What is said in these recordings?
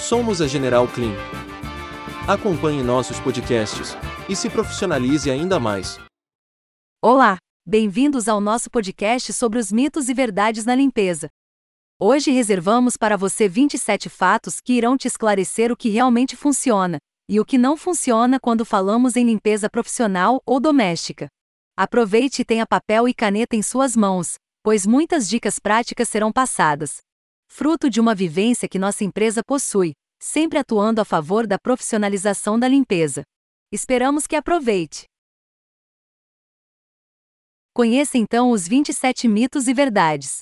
Somos a General Clean. Acompanhe nossos podcasts e se profissionalize ainda mais. Olá, bem-vindos ao nosso podcast sobre os mitos e verdades na limpeza. Hoje reservamos para você 27 fatos que irão te esclarecer o que realmente funciona e o que não funciona quando falamos em limpeza profissional ou doméstica. Aproveite e tenha papel e caneta em suas mãos, pois muitas dicas práticas serão passadas. Fruto de uma vivência que nossa empresa possui, sempre atuando a favor da profissionalização da limpeza. Esperamos que aproveite. Conheça então os 27 mitos e verdades.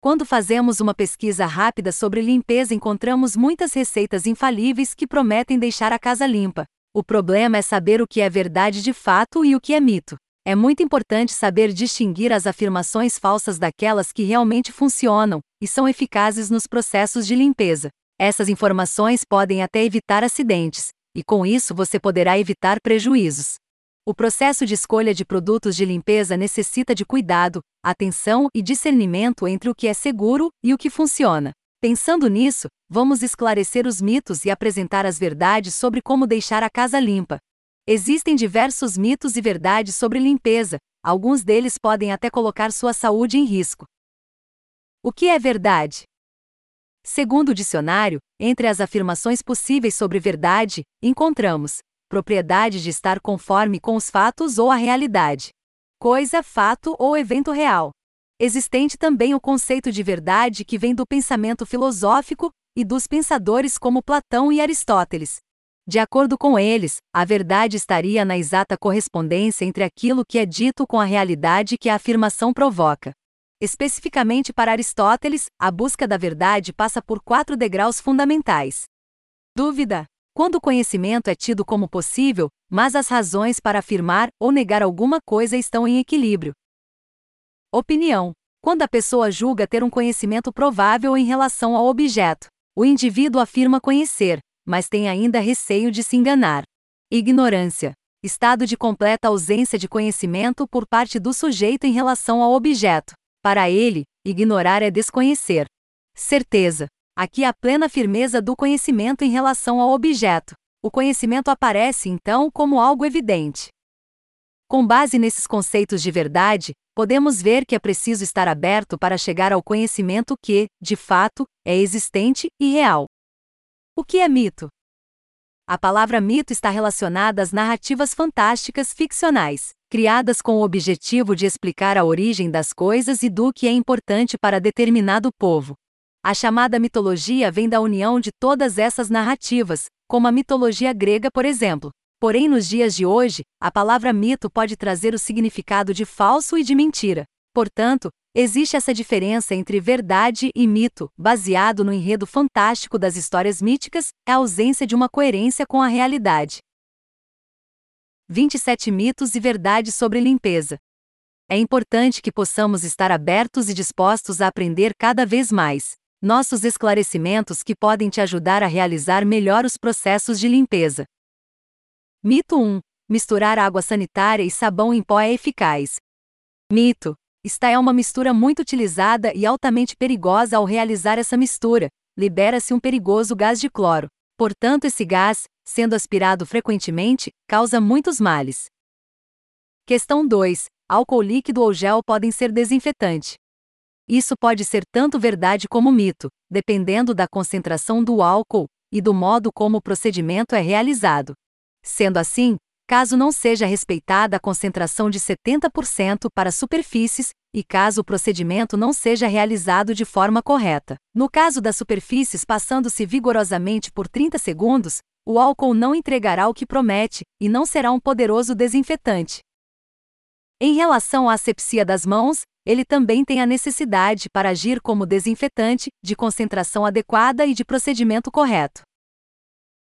Quando fazemos uma pesquisa rápida sobre limpeza, encontramos muitas receitas infalíveis que prometem deixar a casa limpa. O problema é saber o que é verdade de fato e o que é mito. É muito importante saber distinguir as afirmações falsas daquelas que realmente funcionam e são eficazes nos processos de limpeza. Essas informações podem até evitar acidentes, e com isso você poderá evitar prejuízos. O processo de escolha de produtos de limpeza necessita de cuidado, atenção e discernimento entre o que é seguro e o que funciona. Pensando nisso, vamos esclarecer os mitos e apresentar as verdades sobre como deixar a casa limpa. Existem diversos mitos e verdades sobre limpeza, alguns deles podem até colocar sua saúde em risco. O que é verdade? Segundo o dicionário, entre as afirmações possíveis sobre verdade, encontramos propriedade de estar conforme com os fatos ou a realidade. Coisa, fato ou evento real. Existente também o conceito de verdade que vem do pensamento filosófico e dos pensadores como Platão e Aristóteles. De acordo com eles, a verdade estaria na exata correspondência entre aquilo que é dito com a realidade que a afirmação provoca. Especificamente para Aristóteles, a busca da verdade passa por quatro degraus fundamentais: dúvida, quando o conhecimento é tido como possível, mas as razões para afirmar ou negar alguma coisa estão em equilíbrio. Opinião. Quando a pessoa julga ter um conhecimento provável em relação ao objeto, o indivíduo afirma conhecer, mas tem ainda receio de se enganar. Ignorância. Estado de completa ausência de conhecimento por parte do sujeito em relação ao objeto. Para ele, ignorar é desconhecer. Certeza. Aqui há plena firmeza do conhecimento em relação ao objeto. O conhecimento aparece então como algo evidente. Com base nesses conceitos de verdade, podemos ver que é preciso estar aberto para chegar ao conhecimento que, de fato, é existente e real. O que é mito? A palavra mito está relacionada às narrativas fantásticas ficcionais, criadas com o objetivo de explicar a origem das coisas e do que é importante para determinado povo, a chamada mitologia vem da união de todas essas narrativas, como a mitologia grega, por exemplo. Porém, nos dias de hoje, a palavra mito pode trazer o significado de falso e de mentira. Portanto, existe essa diferença entre verdade e mito, baseado no enredo fantástico das histórias míticas, a ausência de uma coerência com a realidade. 27 mitos e verdades sobre limpeza. É importante que possamos estar abertos e dispostos a aprender cada vez mais nossos esclarecimentos que podem te ajudar a realizar melhor os processos de limpeza. Mito 1. Misturar água sanitária e sabão em pó é eficaz. Mito. Esta é uma mistura muito utilizada e altamente perigosa ao realizar essa mistura. Libera-se um perigoso gás de cloro. Portanto, esse gás, sendo aspirado frequentemente, causa muitos males. Questão 2. Álcool líquido ou gel podem ser desinfetante. Isso pode ser tanto verdade como mito, dependendo da concentração do álcool e do modo como o procedimento é realizado. Sendo assim, caso não seja respeitada a concentração de 70% para superfícies, e caso o procedimento não seja realizado de forma correta. No caso das superfícies passando-se vigorosamente por 30 segundos, o álcool não entregará o que promete e não será um poderoso desinfetante. Em relação à asepsia das mãos, ele também tem a necessidade para agir como desinfetante, de concentração adequada e de procedimento correto.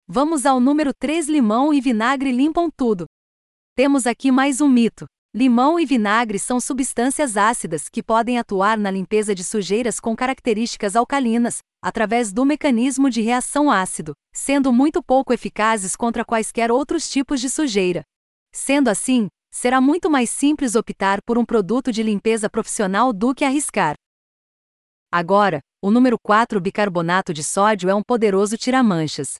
Vamos ao número 3: limão e vinagre limpam tudo. Temos aqui mais um mito. Limão e vinagre são substâncias ácidas que podem atuar na limpeza de sujeiras com características alcalinas, através do mecanismo de reação ácido, sendo muito pouco eficazes contra quaisquer outros tipos de sujeira. Sendo assim, será muito mais simples optar por um produto de limpeza profissional do que arriscar. Agora, O número 4 bicarbonato de sódio é um poderoso tira-manchas.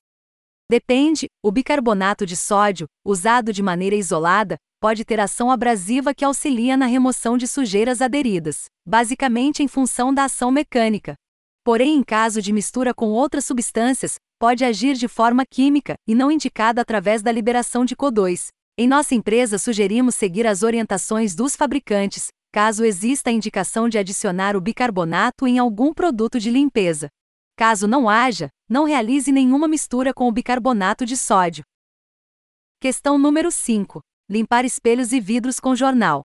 Depende, o bicarbonato de sódio, usado de maneira isolada, pode ter ação abrasiva que auxilia na remoção de sujeiras aderidas, basicamente em função da ação mecânica. Porém, em caso de mistura com outras substâncias, pode agir de forma química e não indicada através da liberação de CO2. Em nossa empresa, sugerimos seguir as orientações dos fabricantes, caso exista a indicação de adicionar o bicarbonato em algum produto de limpeza. Caso não haja, não realize nenhuma mistura com o bicarbonato de sódio. Questão número 5. Limpar espelhos e vidros com jornal.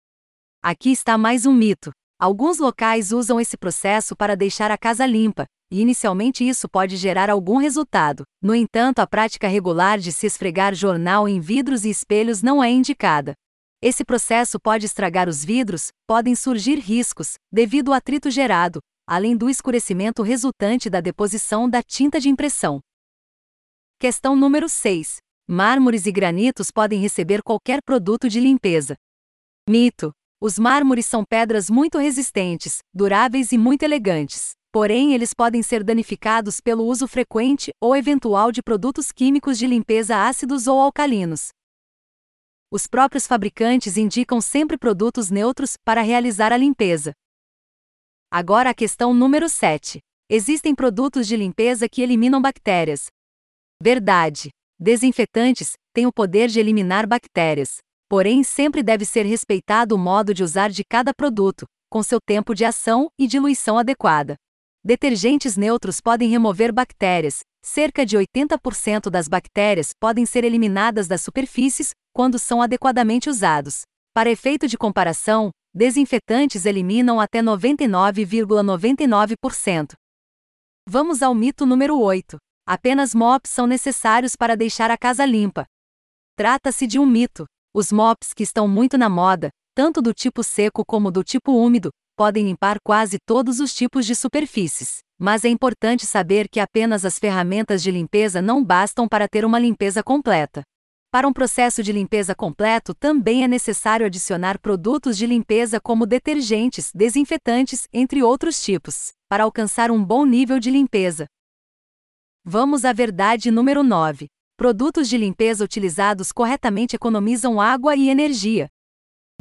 Aqui está mais um mito. Alguns locais usam esse processo para deixar a casa limpa, e inicialmente isso pode gerar algum resultado. No entanto, a prática regular de se esfregar jornal em vidros e espelhos não é indicada. Esse processo pode estragar os vidros, podem surgir riscos, devido ao atrito gerado, além do escurecimento resultante da deposição da tinta de impressão. Questão número 6. Mármores e granitos podem receber qualquer produto de limpeza. Mito. Os mármores são pedras muito resistentes, duráveis e muito elegantes. Porém, eles podem ser danificados pelo uso frequente ou eventual de produtos químicos de limpeza ácidos ou alcalinos. Os próprios fabricantes indicam sempre produtos neutros para realizar a limpeza. Agora a questão número 7. Existem produtos de limpeza que eliminam bactérias. Verdade. Desinfetantes têm o poder de eliminar bactérias. Porém, sempre deve ser respeitado o modo de usar de cada produto, com seu tempo de ação e diluição adequada. Detergentes neutros podem remover bactérias. Cerca de 80% das bactérias podem ser eliminadas das superfícies quando são adequadamente usados. Para efeito de comparação, desinfetantes eliminam até 99,99%. ,99%. Vamos ao mito número 8. Apenas mops são necessários para deixar a casa limpa. Trata-se de um mito. Os mops que estão muito na moda, tanto do tipo seco como do tipo úmido, podem limpar quase todos os tipos de superfícies. Mas é importante saber que apenas as ferramentas de limpeza não bastam para ter uma limpeza completa. Para um processo de limpeza completo, também é necessário adicionar produtos de limpeza como detergentes, desinfetantes, entre outros tipos, para alcançar um bom nível de limpeza. Vamos à verdade número 9. Produtos de limpeza utilizados corretamente economizam água e energia.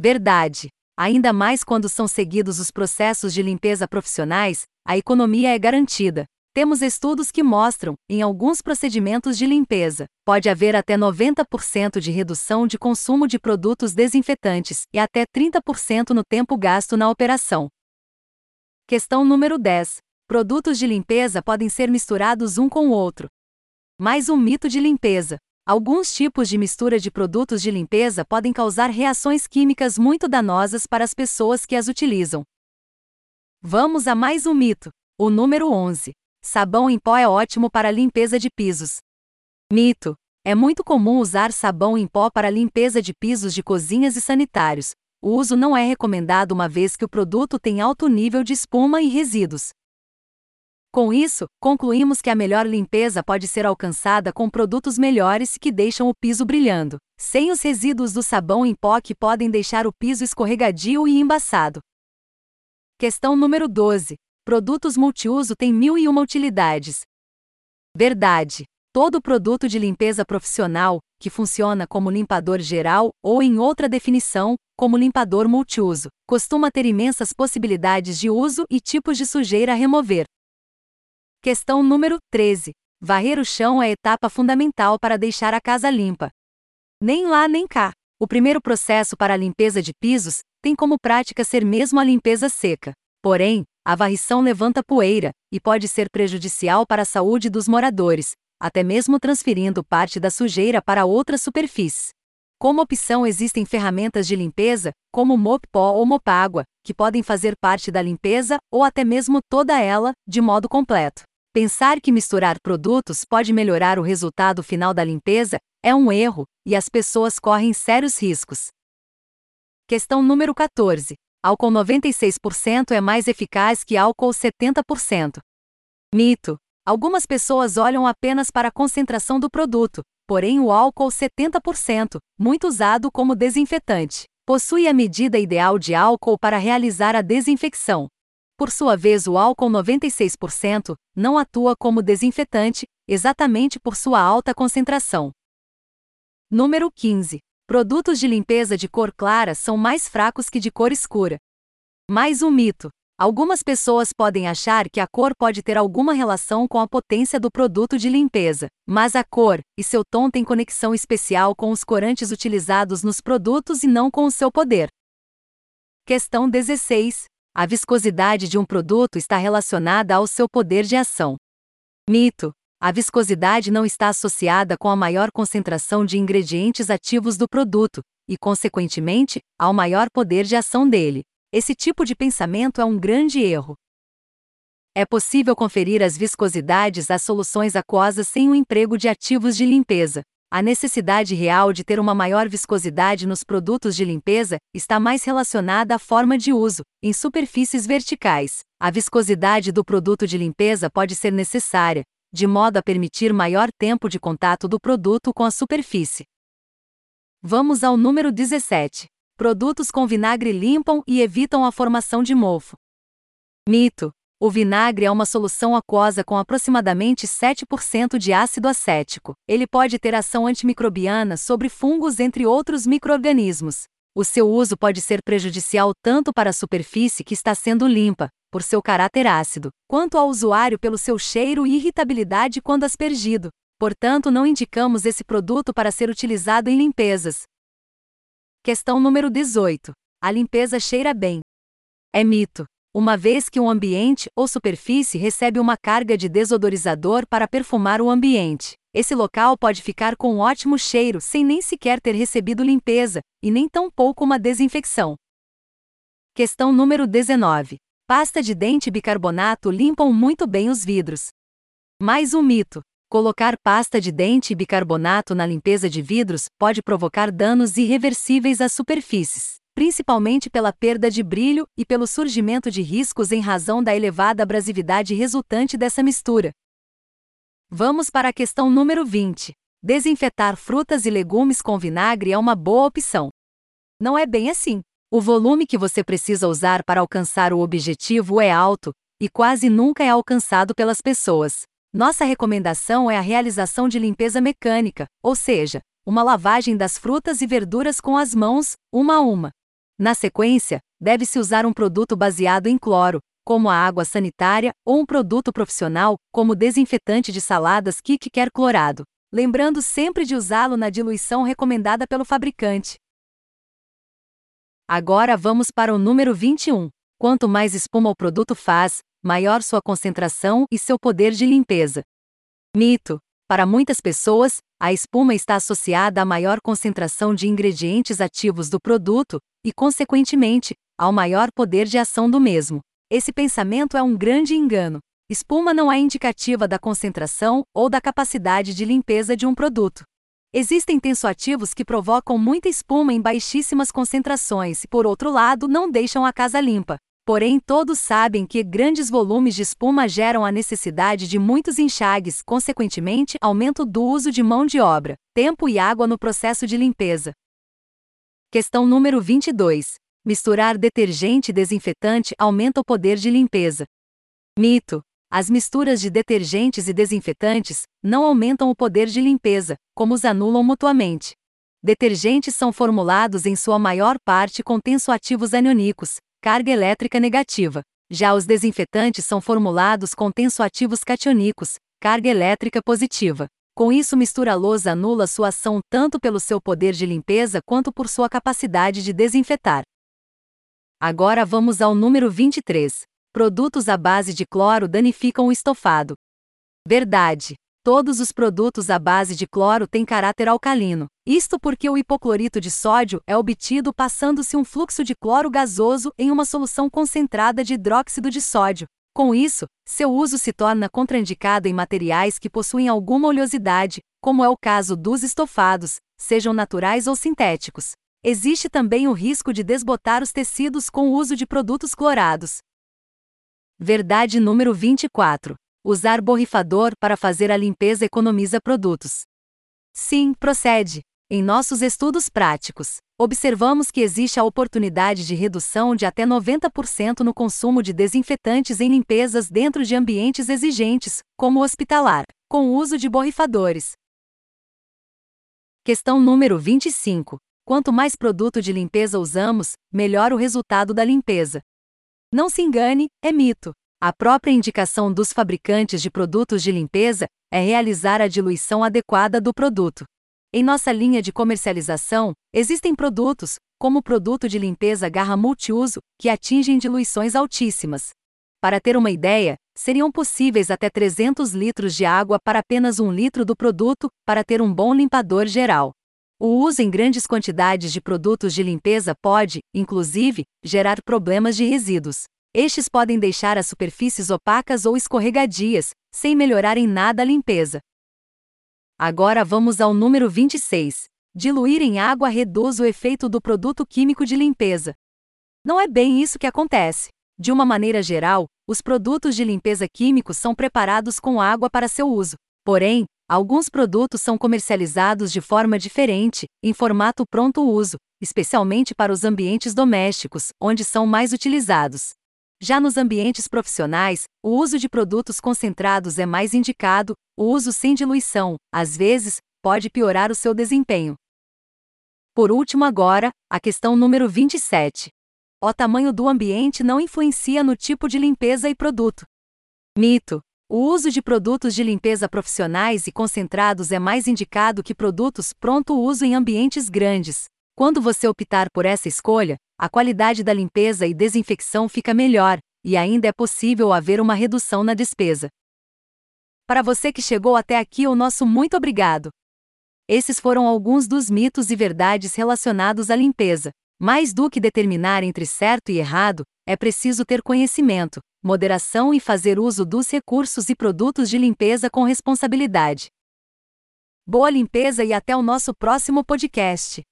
Verdade. Ainda mais quando são seguidos os processos de limpeza profissionais, a economia é garantida. Temos estudos que mostram, em alguns procedimentos de limpeza, pode haver até 90% de redução de consumo de produtos desinfetantes e até 30% no tempo gasto na operação. Questão número 10. Produtos de limpeza podem ser misturados um com o outro. Mais um mito de limpeza. Alguns tipos de mistura de produtos de limpeza podem causar reações químicas muito danosas para as pessoas que as utilizam. Vamos a mais um mito. O número 11. Sabão em pó é ótimo para limpeza de pisos. Mito. É muito comum usar sabão em pó para limpeza de pisos de cozinhas e sanitários. O uso não é recomendado uma vez que o produto tem alto nível de espuma e resíduos. Com isso, concluímos que a melhor limpeza pode ser alcançada com produtos melhores que deixam o piso brilhando, sem os resíduos do sabão em pó que podem deixar o piso escorregadio e embaçado. Questão número 12. Produtos multiuso têm mil e uma utilidades. Verdade. Todo produto de limpeza profissional, que funciona como limpador geral ou, em outra definição, como limpador multiuso, costuma ter imensas possibilidades de uso e tipos de sujeira a remover. Questão número 13. Varrer o chão é etapa fundamental para deixar a casa limpa. Nem lá nem cá. O primeiro processo para a limpeza de pisos tem como prática ser mesmo a limpeza seca. Porém, a varrição levanta poeira e pode ser prejudicial para a saúde dos moradores, até mesmo transferindo parte da sujeira para outras superfícies. Como opção existem ferramentas de limpeza, como mop pó ou mopágua, que podem fazer parte da limpeza ou até mesmo toda ela, de modo completo. Pensar que misturar produtos pode melhorar o resultado final da limpeza é um erro, e as pessoas correm sérios riscos. Questão número 14. Álcool 96% é mais eficaz que álcool 70%. Mito. Algumas pessoas olham apenas para a concentração do produto, porém o álcool 70%, muito usado como desinfetante, possui a medida ideal de álcool para realizar a desinfecção. Por sua vez, o álcool 96% não atua como desinfetante, exatamente por sua alta concentração. Número 15. Produtos de limpeza de cor clara são mais fracos que de cor escura. Mais um mito. Algumas pessoas podem achar que a cor pode ter alguma relação com a potência do produto de limpeza, mas a cor e seu tom têm conexão especial com os corantes utilizados nos produtos e não com o seu poder. Questão 16. A viscosidade de um produto está relacionada ao seu poder de ação. Mito. A viscosidade não está associada com a maior concentração de ingredientes ativos do produto, e, consequentemente, ao maior poder de ação dele. Esse tipo de pensamento é um grande erro. É possível conferir as viscosidades às soluções aquosas sem o emprego de ativos de limpeza, a necessidade real de ter uma maior viscosidade nos produtos de limpeza está mais relacionada à forma de uso, em superfícies verticais. A viscosidade do produto de limpeza pode ser necessária, de modo a permitir maior tempo de contato do produto com a superfície. Vamos ao número 17. Produtos com vinagre limpam e evitam a formação de mofo. Mito: o vinagre é uma solução aquosa com aproximadamente 7% de ácido acético. Ele pode ter ação antimicrobiana sobre fungos entre outros microorganismos. O seu uso pode ser prejudicial tanto para a superfície que está sendo limpa, por seu caráter ácido, quanto ao usuário pelo seu cheiro e irritabilidade quando aspergido. Portanto, não indicamos esse produto para ser utilizado em limpezas. Questão número 18. A limpeza cheira bem. É mito uma vez que um ambiente ou superfície recebe uma carga de desodorizador para perfumar o ambiente. Esse local pode ficar com um ótimo cheiro sem nem sequer ter recebido limpeza, e nem tampouco uma desinfecção. Questão número 19. Pasta de dente e bicarbonato limpam muito bem os vidros. Mais um mito. Colocar pasta de dente e bicarbonato na limpeza de vidros pode provocar danos irreversíveis às superfícies principalmente pela perda de brilho e pelo surgimento de riscos em razão da elevada abrasividade resultante dessa mistura. Vamos para a questão número 20. Desinfetar frutas e legumes com vinagre é uma boa opção. Não é bem assim. O volume que você precisa usar para alcançar o objetivo é alto, e quase nunca é alcançado pelas pessoas. Nossa recomendação é a realização de limpeza mecânica, ou seja, uma lavagem das frutas e verduras com as mãos, uma a uma. Na sequência, deve-se usar um produto baseado em cloro, como a água sanitária, ou um produto profissional, como desinfetante de saladas Kik clorado, lembrando sempre de usá-lo na diluição recomendada pelo fabricante. Agora vamos para o número 21. Quanto mais espuma o produto faz, maior sua concentração e seu poder de limpeza. Mito: para muitas pessoas, a espuma está associada à maior concentração de ingredientes ativos do produto e, consequentemente, ao maior poder de ação do mesmo. Esse pensamento é um grande engano. Espuma não é indicativa da concentração ou da capacidade de limpeza de um produto. Existem tensoativos que provocam muita espuma em baixíssimas concentrações e, por outro lado, não deixam a casa limpa. Porém, todos sabem que grandes volumes de espuma geram a necessidade de muitos enxagues, consequentemente, aumento do uso de mão de obra, tempo e água no processo de limpeza. Questão número 22. Misturar detergente e desinfetante aumenta o poder de limpeza. Mito: as misturas de detergentes e desinfetantes não aumentam o poder de limpeza, como os anulam mutuamente. Detergentes são formulados em sua maior parte com tensoativos aniônicos, carga elétrica negativa. Já os desinfetantes são formulados com tensoativos cationicos, carga elétrica positiva. Com isso, mistura lousa anula sua ação tanto pelo seu poder de limpeza quanto por sua capacidade de desinfetar. Agora vamos ao número 23. Produtos à base de cloro danificam o estofado. Verdade. Todos os produtos à base de cloro têm caráter alcalino. Isto porque o hipoclorito de sódio é obtido passando-se um fluxo de cloro gasoso em uma solução concentrada de hidróxido de sódio. Com isso, seu uso se torna contraindicado em materiais que possuem alguma oleosidade, como é o caso dos estofados, sejam naturais ou sintéticos. Existe também o risco de desbotar os tecidos com o uso de produtos clorados. Verdade número 24. Usar borrifador para fazer a limpeza economiza produtos. Sim, procede. Em nossos estudos práticos, observamos que existe a oportunidade de redução de até 90% no consumo de desinfetantes em limpezas dentro de ambientes exigentes, como o hospitalar, com o uso de borrifadores. Questão número 25. Quanto mais produto de limpeza usamos, melhor o resultado da limpeza. Não se engane, é mito. A própria indicação dos fabricantes de produtos de limpeza é realizar a diluição adequada do produto. Em nossa linha de comercialização, existem produtos, como o produto de limpeza garra multiuso, que atingem diluições altíssimas. Para ter uma ideia, seriam possíveis até 300 litros de água para apenas um litro do produto, para ter um bom limpador geral. O uso em grandes quantidades de produtos de limpeza pode, inclusive, gerar problemas de resíduos. Estes podem deixar as superfícies opacas ou escorregadias, sem melhorar em nada a limpeza. Agora vamos ao número 26. Diluir em água reduz o efeito do produto químico de limpeza. Não é bem isso que acontece. De uma maneira geral, os produtos de limpeza químicos são preparados com água para seu uso. Porém, alguns produtos são comercializados de forma diferente, em formato pronto uso, especialmente para os ambientes domésticos, onde são mais utilizados. Já nos ambientes profissionais, o uso de produtos concentrados é mais indicado, o uso sem diluição, às vezes, pode piorar o seu desempenho. Por último, agora, a questão número 27. O tamanho do ambiente não influencia no tipo de limpeza e produto. Mito. O uso de produtos de limpeza profissionais e concentrados é mais indicado que produtos pronto uso em ambientes grandes. Quando você optar por essa escolha, a qualidade da limpeza e desinfecção fica melhor, e ainda é possível haver uma redução na despesa. Para você que chegou até aqui, o nosso muito obrigado. Esses foram alguns dos mitos e verdades relacionados à limpeza. Mais do que determinar entre certo e errado, é preciso ter conhecimento, moderação e fazer uso dos recursos e produtos de limpeza com responsabilidade. Boa limpeza e até o nosso próximo podcast.